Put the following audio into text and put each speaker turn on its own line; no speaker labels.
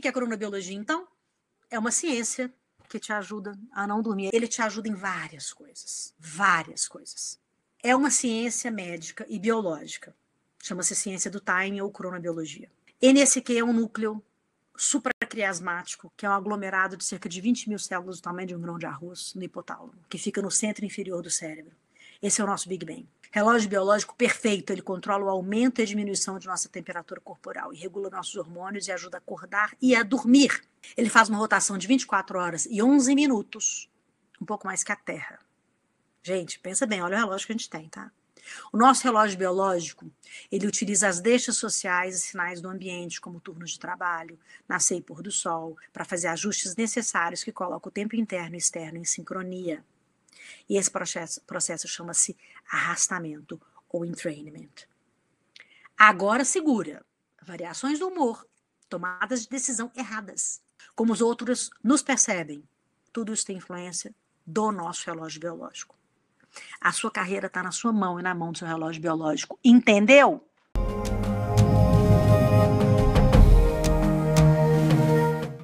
que é cronobiologia, então? É uma ciência que te ajuda a não dormir. Ele te ajuda em várias coisas. Várias coisas. É uma ciência médica e biológica. Chama-se ciência do time ou cronobiologia. NSQ é um núcleo supracriasmático, que é um aglomerado de cerca de 20 mil células do tamanho de um grão de arroz no hipotálamo, que fica no centro inferior do cérebro. Esse é o nosso Big Bang. Relógio biológico perfeito, ele controla o aumento e a diminuição de nossa temperatura corporal e regula nossos hormônios e ajuda a acordar e a dormir. Ele faz uma rotação de 24 horas e 11 minutos, um pouco mais que a Terra. Gente, pensa bem, olha o relógio que a gente tem, tá? O nosso relógio biológico, ele utiliza as deixas sociais e sinais do ambiente, como turnos de trabalho, nascer e pôr do sol, para fazer ajustes necessários que colocam o tempo interno e externo em sincronia. E esse processo, processo chama-se arrastamento ou entrainment. Agora segura. Variações do humor, tomadas de decisão erradas, como os outros nos percebem. Tudo isso tem influência do nosso relógio biológico. A sua carreira está na sua mão e na mão do seu relógio biológico. Entendeu?